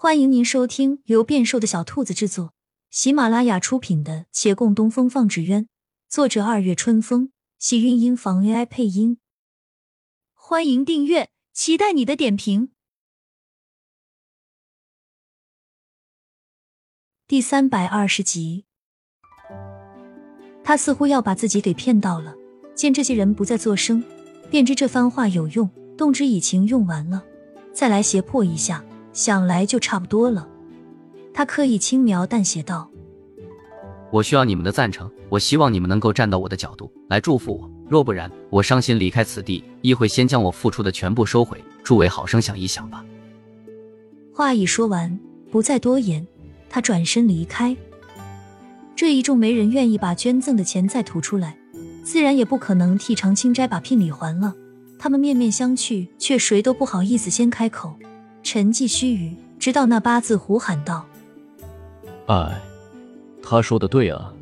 欢迎您收听由变瘦的小兔子制作、喜马拉雅出品的《且共东风放纸鸢》，作者二月春风，喜韵音房 AI 配音。欢迎订阅，期待你的点评。第三百二十集，他似乎要把自己给骗到了。见这些人不再作声，便知这番话有用，动之以情用完了，再来胁迫一下。想来就差不多了。他刻意轻描淡写道：“我需要你们的赞成，我希望你们能够站到我的角度来祝福我。若不然，我伤心离开此地，亦会先将我付出的全部收回。诸位好生想一想吧。”话已说完，不再多言，他转身离开。这一众没人愿意把捐赠的钱再吐出来，自然也不可能替常青斋把聘礼还了。他们面面相觑，却谁都不好意思先开口。沉寂须臾，直到那八字胡喊道：“哎，他说的对啊，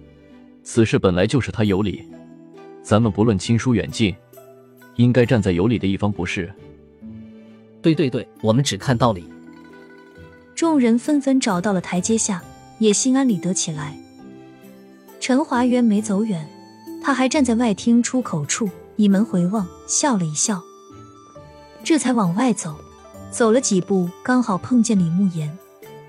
此事本来就是他有理，咱们不论亲疏远近，应该站在有理的一方，不是？”“对对对，我们只看道理。”众人纷纷找到了台阶下，也心安理得起来。陈华元没走远，他还站在外厅出口处，倚门回望，笑了一笑，这才往外走。走了几步，刚好碰见李慕言。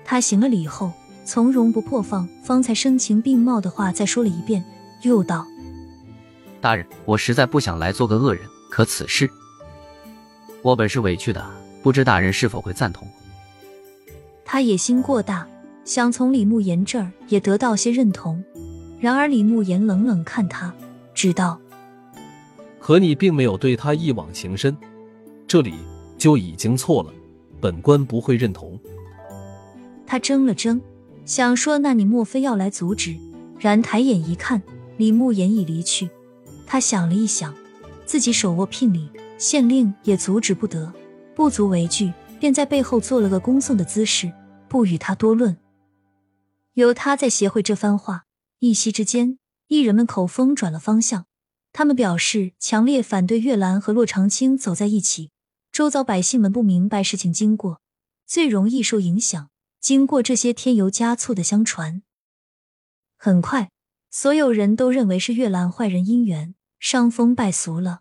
他行了礼后，从容不迫，放方才声情并茂的话再说了一遍，又道：“大人，我实在不想来做个恶人，可此事我本是委屈的，不知大人是否会赞同？”他野心过大，想从李慕言这儿也得到些认同。然而李慕言冷冷看他，知道可你并没有对他一往情深，这里就已经错了。本官不会认同。他怔了怔，想说：“那你莫非要来阻止？”然抬眼一看，李慕言已离去。他想了一想，自己手握聘礼，县令也阻止不得，不足为惧，便在背后做了个恭送的姿势，不与他多论。有他在协会这番话，一夕之间，艺人们口风转了方向，他们表示强烈反对月兰和洛长青走在一起。周遭百姓们不明白事情经过，最容易受影响。经过这些添油加醋的相传，很快，所有人都认为是月兰坏人姻缘，伤风败俗了。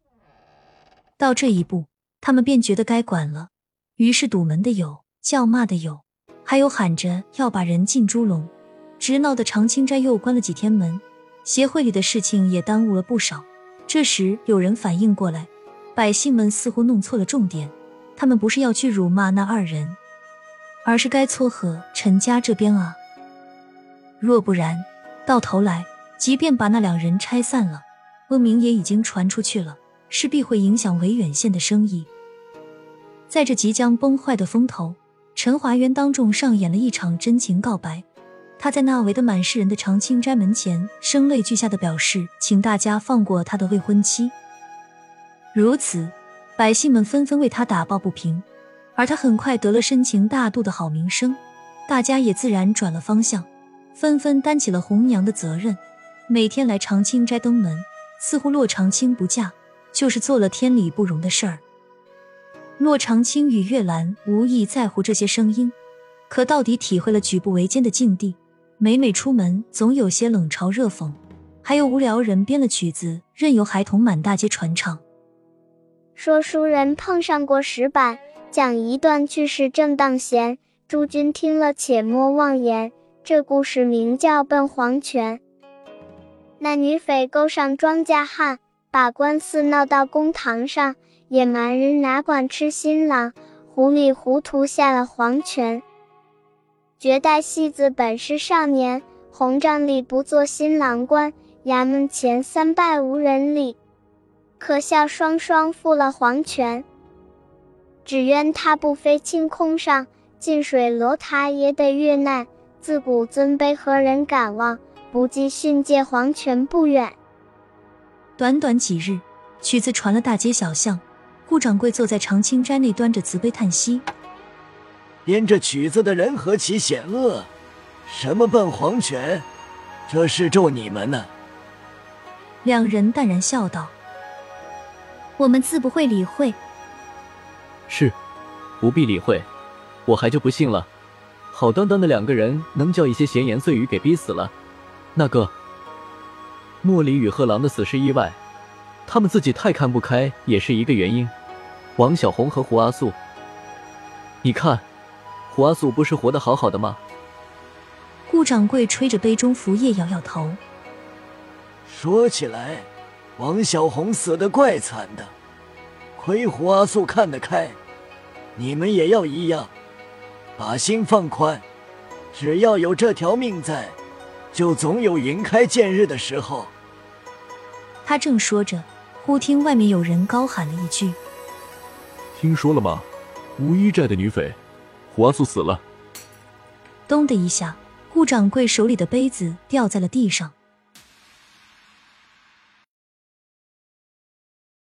到这一步，他们便觉得该管了，于是堵门的有，叫骂的有，还有喊着要把人进猪笼，直闹的长青斋又关了几天门。协会里的事情也耽误了不少。这时，有人反应过来。百姓们似乎弄错了重点，他们不是要去辱骂那二人，而是该撮合陈家这边啊。若不然，到头来，即便把那两人拆散了，恶名也已经传出去了，势必会影响维远县的生意。在这即将崩坏的风头，陈华渊当众上演了一场真情告白。他在那围得满是人的长青斋门前，声泪俱下的表示，请大家放过他的未婚妻。如此，百姓们纷纷为他打抱不平，而他很快得了深情大度的好名声，大家也自然转了方向，纷纷担起了红娘的责任，每天来长青斋登门。似乎骆长青不嫁，就是做了天理不容的事儿。骆长青与月兰无意在乎这些声音，可到底体会了举步维艰的境地。每每出门，总有些冷嘲热讽，还有无聊人编了曲子，任由孩童满大街传唱。说书人碰上过石板，讲一段趣事正当闲。诸君听了且莫妄言。这故事名叫《奔黄泉》。那女匪勾上庄稼汉，把官司闹到公堂上。野蛮人哪管吃新郎，糊里糊涂下了黄泉。绝代戏子本是少年，红帐里不做新郎官，衙门前三拜无人理。可笑双双负了黄泉，只愿他不飞青空上，近水楼台也得遇难。自古尊卑何人敢忘？不计训诫黄泉不远。短短几日，曲子传了大街小巷。顾掌柜坐在长青斋内，端着瓷杯叹息：“编这曲子的人何其险恶！什么奔黄泉，这是咒你们呢？”两人淡然笑道。我们自不会理会。是，不必理会。我还就不信了，好端端的两个人，能叫一些闲言碎语给逼死了。那个莫离与贺狼的死是意外，他们自己太看不开也是一个原因。王小红和胡阿素，你看，胡阿素不是活得好好的吗？顾掌柜吹着杯中浮叶，摇摇头。说起来，王小红死的怪惨的，亏胡阿素看得开。你们也要一样，把心放宽。只要有这条命在，就总有云开见日的时候。他正说着，忽听外面有人高喊了一句。听说了吗？乌衣寨的女匪胡阿素死了。咚的一下，顾掌柜手里的杯子掉在了地上。